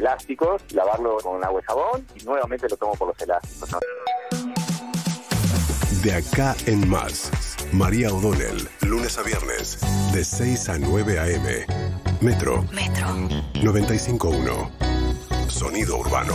elásticos, lavarlo con agua y jabón y nuevamente lo tomo por los elásticos. De acá en más, María O'Donnell, lunes a viernes, de 6 a 9 a.m. Metro. Metro. 95.1. Sonido urbano.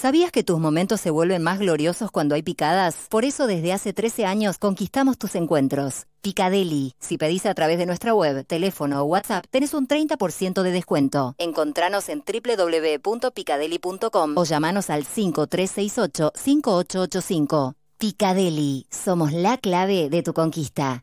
¿Sabías que tus momentos se vuelven más gloriosos cuando hay picadas? Por eso desde hace 13 años conquistamos tus encuentros. Picadeli. Si pedís a través de nuestra web, teléfono o WhatsApp, tenés un 30% de descuento. Encontranos en www.picadeli.com o llamanos al 5368-5885. Picadeli. Somos la clave de tu conquista.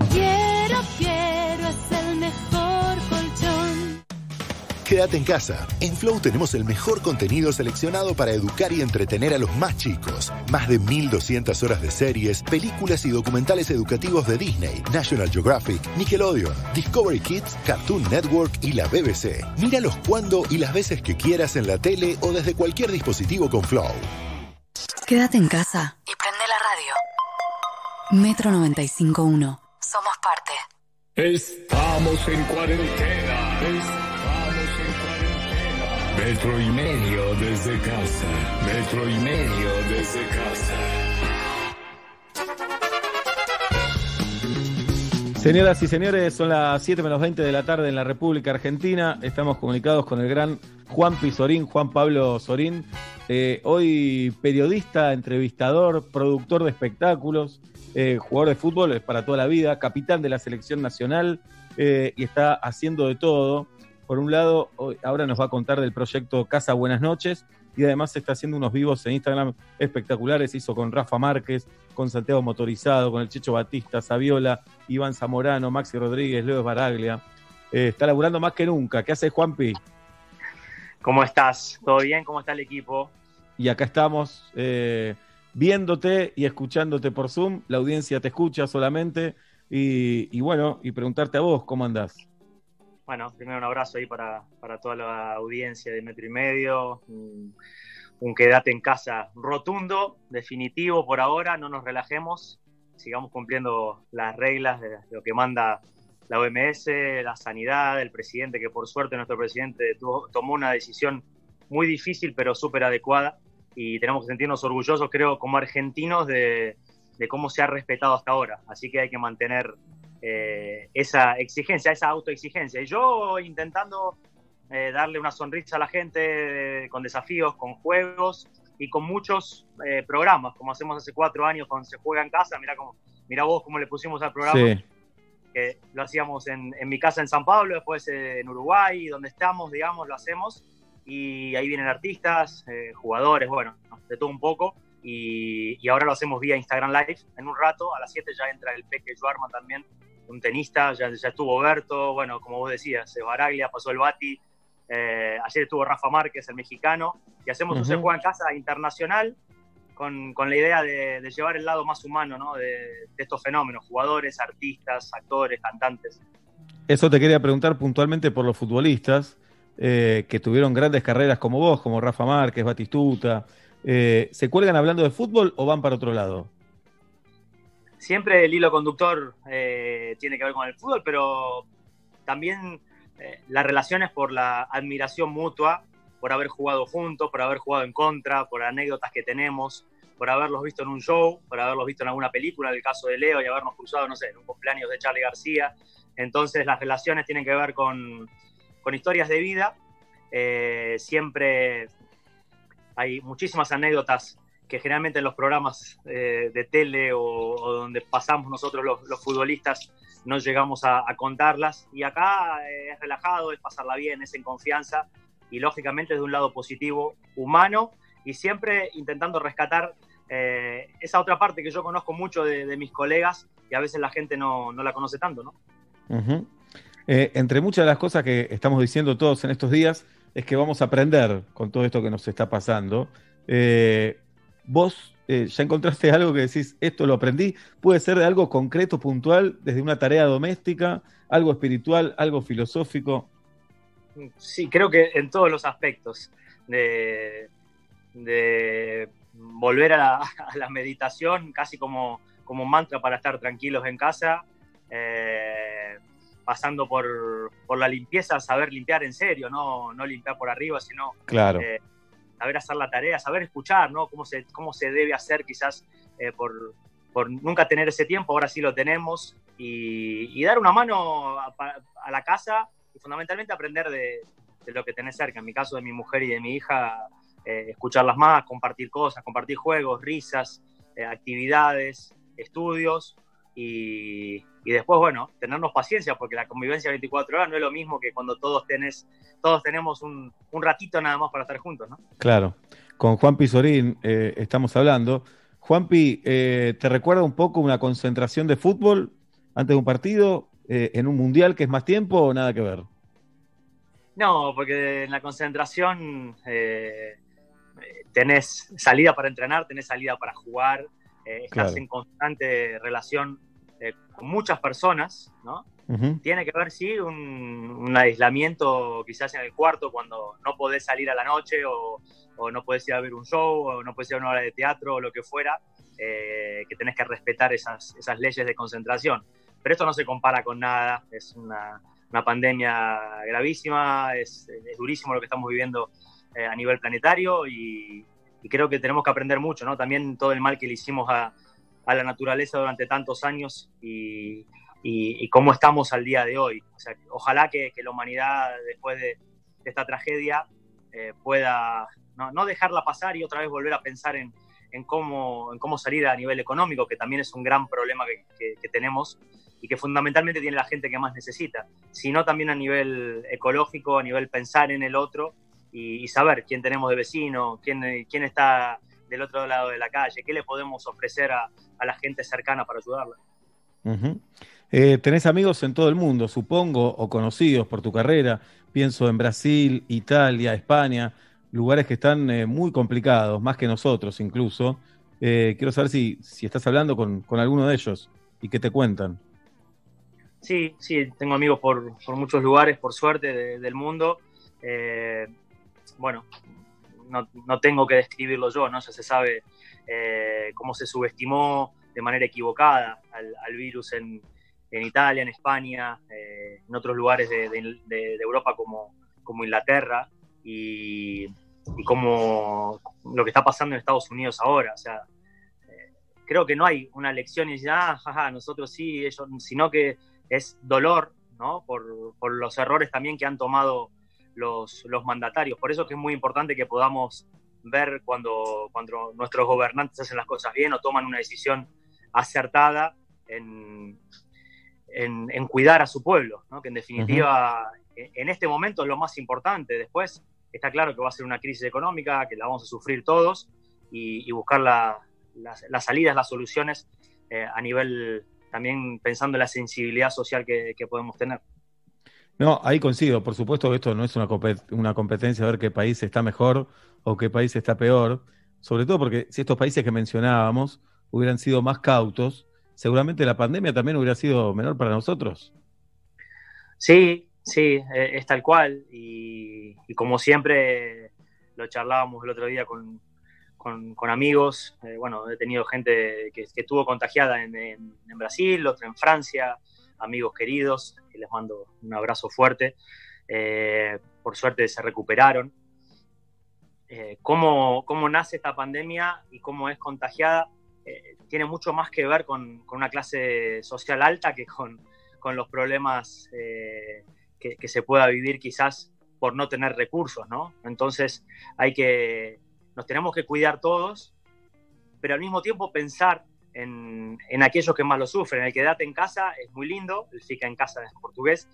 Quédate en casa. En Flow tenemos el mejor contenido seleccionado para educar y entretener a los más chicos. Más de 1200 horas de series, películas y documentales educativos de Disney, National Geographic, Nickelodeon, Discovery Kids, Cartoon Network y la BBC. Míralos cuando y las veces que quieras en la tele o desde cualquier dispositivo con Flow. Quédate en casa y prende la radio. Metro 95.1. Somos parte. Estamos en cuarentena. Metro y medio desde casa. Metro y medio desde casa. Señoras y señores, son las 7 menos 20 de la tarde en la República Argentina. Estamos comunicados con el gran Juan Pizorín, Juan Pablo Sorín. Eh, hoy periodista, entrevistador, productor de espectáculos, eh, jugador de fútbol es para toda la vida, capitán de la selección nacional eh, y está haciendo de todo. Por un lado, ahora nos va a contar del proyecto Casa Buenas Noches y además está haciendo unos vivos en Instagram espectaculares. Hizo con Rafa Márquez, con Santiago Motorizado, con el Checho Batista, Saviola, Iván Zamorano, Maxi Rodríguez, Leo Baraglia. Eh, está laburando más que nunca. ¿Qué hace Juanpi? ¿Cómo estás? ¿Todo bien? ¿Cómo está el equipo? Y acá estamos eh, viéndote y escuchándote por Zoom. La audiencia te escucha solamente. Y, y bueno, y preguntarte a vos, ¿cómo andás? Bueno, primero un abrazo ahí para, toda la audiencia de Metro y Medio. Un, quédate en casa rotundo, definitivo por ahora, no nos relajemos, sigamos cumpliendo las reglas de lo que manda la OMS, la sanidad, el presidente, que por suerte nuestro presidente tomó una decisión muy difícil pero súper adecuada y tenemos que sentirnos orgullosos, creo, como argentinos de, de cómo se ha respetado hasta ahora. Así que hay que mantener eh, esa exigencia, esa autoexigencia. Y yo intentando eh, darle una sonrisa a la gente con desafíos, con juegos y con muchos eh, programas, como hacemos hace cuatro años cuando se juega en casa. Mira, como, mira vos cómo le pusimos al programa. Que lo hacíamos en, mi casa en San Pablo, después en Uruguay, donde estamos, digamos, lo hacemos. Y ahí vienen artistas, jugadores, bueno, de todo un poco. Y, ahora lo hacemos vía Instagram Live. En un rato, a las 7 ya entra el Peque Joarman también un tenista, ya, ya estuvo Berto, bueno, como vos decías, Baraglia, pasó el Bati, eh, ayer estuvo Rafa Márquez, el mexicano, y hacemos un Se juega en casa internacional con, con la idea de, llevar el lado más humano ¿no? de, estos fenómenos, jugadores, artistas, actores, cantantes. Eso te quería preguntar puntualmente por los futbolistas eh, que tuvieron grandes carreras como vos, como Rafa Márquez, Batistuta. Eh, ¿Se cuelgan hablando de fútbol o van para otro lado? Siempre el hilo conductor eh, tiene que ver con el fútbol, pero también eh, las relaciones por la admiración mutua, por haber jugado juntos, por haber jugado en contra, por anécdotas que tenemos, por haberlos visto en un show, por haberlos visto en alguna película, en el caso de Leo, y habernos cruzado, no sé, en un cumpleaños de Charlie García. Entonces las relaciones tienen que ver con, historias de vida. Eh, siempre hay muchísimas anécdotas que generalmente en los programas eh, de tele o, donde pasamos nosotros los, futbolistas no llegamos a, contarlas. Y acá eh, es relajado, es pasarla bien, es en confianza y lógicamente de un lado positivo, humano y siempre intentando rescatar eh, esa otra parte que yo conozco mucho de, mis colegas y a veces la gente no, la conoce tanto, ¿no? Entre muchas de las cosas que estamos diciendo todos en estos días es que vamos a aprender con todo esto que nos está pasando. Vos ya encontraste algo que decís, esto lo aprendí, puede ser de algo concreto, puntual, desde una tarea doméstica, algo espiritual, algo filosófico. Sí, creo que en todos los aspectos de volver a la, meditación casi como, como mantra para estar tranquilos en casa, eh, pasando por, por, la limpieza, saber limpiar en serio, no, no limpiar por arriba, sino claro. Eh, saber hacer la tarea, saber escuchar, ¿no? Cómo se, cómo se debe hacer quizás eh, por, por, nunca tener ese tiempo, ahora sí lo tenemos, y, dar una mano a, la casa y fundamentalmente aprender de, de lo que tenés cerca. En mi caso de mi mujer y de mi hija, eh, escucharlas más, compartir cosas, compartir juegos, risas, eh, actividades, estudios y, después, bueno, tenernos paciencia porque la convivencia 24 horas no es lo mismo que cuando todos, tenés, todos tenemos un, ratito nada más para estar juntos, ¿no? Claro. Con Juan Pizorín eh, estamos hablando. Juanpi, ¿te recuerda un poco una concentración de fútbol antes de un partido en un mundial que es más tiempo o nada que ver? No, porque en la concentración tenés salida para entrenar, tenés salida para jugar, eh, estás en constante relación eh, con muchas personas, ¿no? Tiene que ver, sí, un, aislamiento quizás en el cuarto cuando no podés salir a la noche o, no podés ir a ver un show o no podés ir a una hora de teatro o lo que fuera, eh, que tenés que respetar esas, esas leyes de concentración. Pero esto no se compara con nada, es una, una pandemia gravísima, es, es, durísimo lo que estamos viviendo eh, a nivel planetario y, creo que tenemos que aprender mucho, ¿no? También todo el mal que le hicimos a, la naturaleza durante tantos años y, cómo estamos al día de hoy. O sea, ojalá que, la humanidad, después de, esta tragedia, eh, pueda no, dejarla pasar y otra vez volver a pensar en, cómo, en cómo salir a nivel económico, que también es un gran problema que, que, tenemos y que fundamentalmente tiene la gente que más necesita, sino también a nivel ecológico, a nivel pensar en el otro y, saber quién tenemos de vecino, quién, quién está del otro lado de la calle, qué le podemos ofrecer a, la gente cercana para ayudarla. Eh, tenés amigos en todo el mundo, supongo, o conocidos por tu carrera. Pienso en Brasil, Italia, España, lugares que están eh, muy complicados, más que nosotros incluso. Eh, quiero saber si, si estás hablando con, alguno de ellos y qué te cuentan. Sí, sí, tengo amigos por, muchos lugares, por suerte, del mundo bueno, no, tengo que describirlo yo, ¿no? Ya se sabe eh, cómo se subestimó de manera equivocada al, virus en, Italia, en España, eh, en otros lugares de, Europa como, como Inglaterra y, y, como lo que está pasando en Estados Unidos ahora. O sea, eh, creo que no hay una lección y decir, ah, jaja, nosotros sí, ellos, sino que es dolor, ¿no? Por, por los errores también que han tomado los, mandatarios. Por eso que es muy importante que podamos ver cuando, cuando nuestros gobernantes hacen las cosas bien o toman una decisión acertada en, en, cuidar a su pueblo, que en definitiva en este momento es lo más importante. Después está claro que va a ser una crisis económica, que la vamos a sufrir todos y, buscar las salidas, las soluciones eh, a nivel también pensando en la sensibilidad social que podemos tener. No, ahí coincido. Por supuesto que esto no es una, competencia de ver qué país está mejor o qué país está peor. Sobre todo porque si estos países que mencionábamos hubieran sido más cautos, seguramente la pandemia también hubiera sido menor para nosotros. Sí, sí, e, es tal cual. Y, como siempre lo charlábamos el otro día con, amigos. Eh, bueno, he tenido gente que, estuvo contagiada en, en Brasil, otra en Francia, amigos queridos, que les mando un abrazo fuerte. Eh, por suerte se recuperaron. eh, cómo, cómo, nace esta pandemia y cómo es contagiada eh, tiene mucho más que ver con, con, una clase social alta que con, con los problemas que, que, se pueda vivir quizás por no tener recursos, ¿no? Entonces hay que, nos tenemos que cuidar todos, pero al mismo tiempo pensar en, aquellos que más lo sufren. El quedarte en casa es muy lindo, el fica en casa es portugués,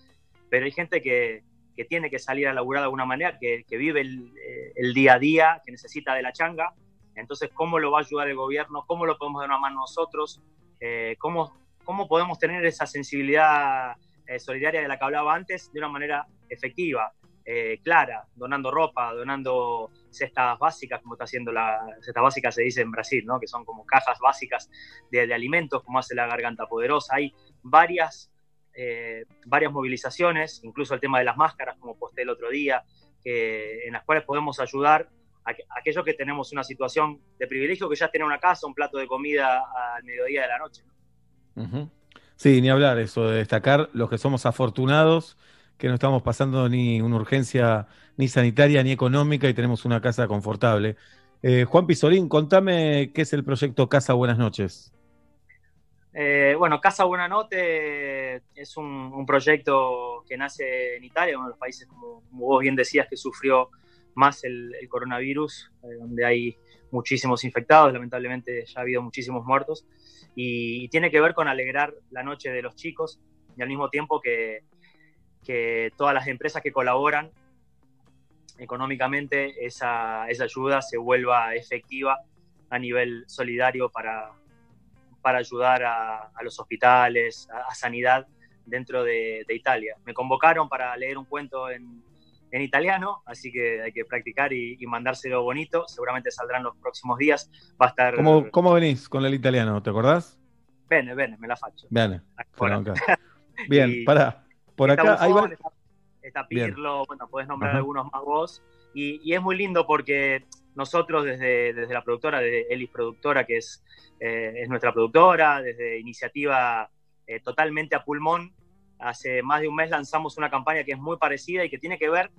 pero hay gente que, que tiene que salir a laburar de alguna manera, que, vive el, eh, el, día a día, que necesita de la changa. Entonces, ¿cómo lo va a ayudar el gobierno? ¿Cómo lo podemos dar una mano nosotros? Eh, ¿cómo, ¿Cómo podemos tener esa sensibilidad eh, solidaria de la que hablaba antes de una manera efectiva, eh, clara, donando ropa, donando cestas básicas, como está haciendo la cestas básicas se dice en Brasil, ¿no? que son como cajas básicas de, alimentos, como hace la Garganta Poderosa. Hay varias eh, varias movilizaciones, incluso el tema de las máscaras, como posté el otro día, en las cuales podemos ayudar a, que, a, aquellos que tenemos una situación de privilegio, que ya tienen una casa, un plato de comida al mediodía de la noche. -huh. Sí, ni hablar eso de destacar los que somos afortunados, que no estamos pasando ni una urgencia ni sanitaria ni económica y tenemos una casa confortable. Eh, Juan Pizorín, contame qué es el proyecto Casa Buenas noches. Eh, bueno, Casa Buenanote es un, proyecto que nace en Italia, uno de los países, como, vos bien decías, que sufrió más el, coronavirus, eh, donde hay muchísimos infectados, lamentablemente ya ha habido muchísimos muertos, y, tiene que ver con alegrar la noche de los chicos y al mismo tiempo que, que todas las empresas que colaboran económicamente, esa, esa ayuda se vuelva efectiva a nivel solidario para, para ayudar a, a los hospitales, a, a, sanidad dentro de, de, Italia. Me convocaron para leer un cuento en, en italiano, así que hay que practicar y, y, mandárselo bonito. Seguramente saldrán los próximos días. Va a estar. ¿Cómo, cómo venís con el italiano? ¿Te acordás? Bene, bene, me la faccio. Bene. Bueno. Bien, y, para. Por acá hay va... está, está Pirlo, bueno, puedes nombrar Ajá. algunos más vos. Y, y, es muy lindo porque nosotros desde, desde la productora, desde Elis Productora, que es, eh, es nuestra productora, desde iniciativa eh, totalmente a pulmón, hace más de un mes lanzamos una campaña que es muy parecida y que tiene que ver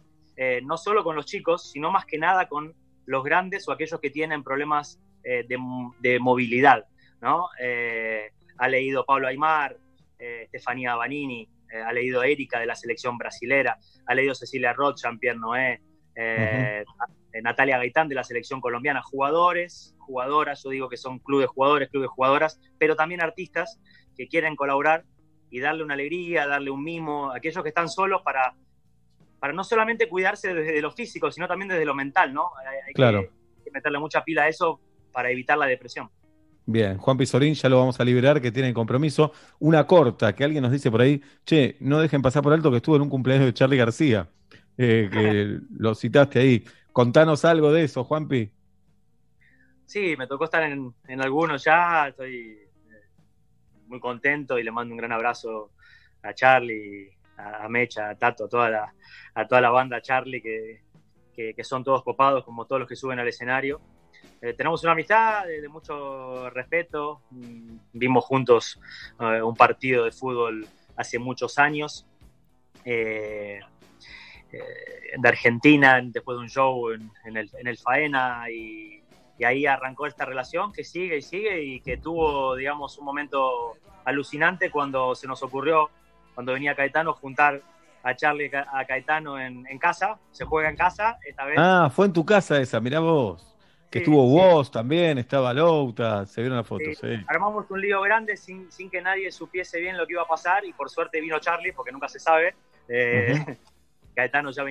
eh, no solo con los chicos, sino más que nada con los grandes o aquellos que tienen problemas eh, de, de, movilidad. ¿no? Eh, ha leído Pablo Aymar, Estefanía Banini, ha leído Erika de la selección brasilera, ha leído Cecilia Roth, Jean-Pierre Noé, Uh -huh. Natalia Gaitán de la selección colombiana, jugadores, jugadoras, yo digo que son clubes de jugadores, clubes jugadoras, pero también artistas que quieren colaborar y darle una alegría, darle un mimo a aquellos que están solos para, para no solamente cuidarse desde lo físico, sino también desde lo mental, ¿no? Hay claro. que, hay que meterle mucha pila a eso para evitar la depresión. Bien, Juan Pizorín ya lo vamos a liberar, que tiene compromiso. Una corta, que alguien nos dice por ahí, che, no dejen pasar por alto que estuvo en un cumpleaños de Charlie García, eh, que lo citaste ahí. Contanos algo de eso, Juanpi. Sí, me tocó estar en, en algunos ya, estoy muy contento y le mando un gran abrazo a Charlie, a, Mecha, a Tato, a toda la, a toda la banda Charlie, que, que, que, son todos copados, como todos los que suben al escenario. Eh, tenemos una amistad de, mucho respeto, vimos juntos eh, un partido de fútbol hace muchos años. Eh, de Argentina, después de un show en, el, en el Faena, y, y ahí arrancó esta relación que sigue y sigue y que tuvo, digamos, un momento alucinante cuando se nos ocurrió, cuando venía Caetano, juntar a Charlie a Caetano en, en, casa, se juega en casa esta vez. Ah, fue en tu casa esa, mirá vos. Que sí, estuvo sí. vos también, estaba Louta, se vieron las fotos. Sí. Armamos un lío grande sin, sin, que nadie supiese bien lo que iba a pasar y por suerte vino Charlie, porque nunca se sabe. Eh, uh -huh. Caetano ya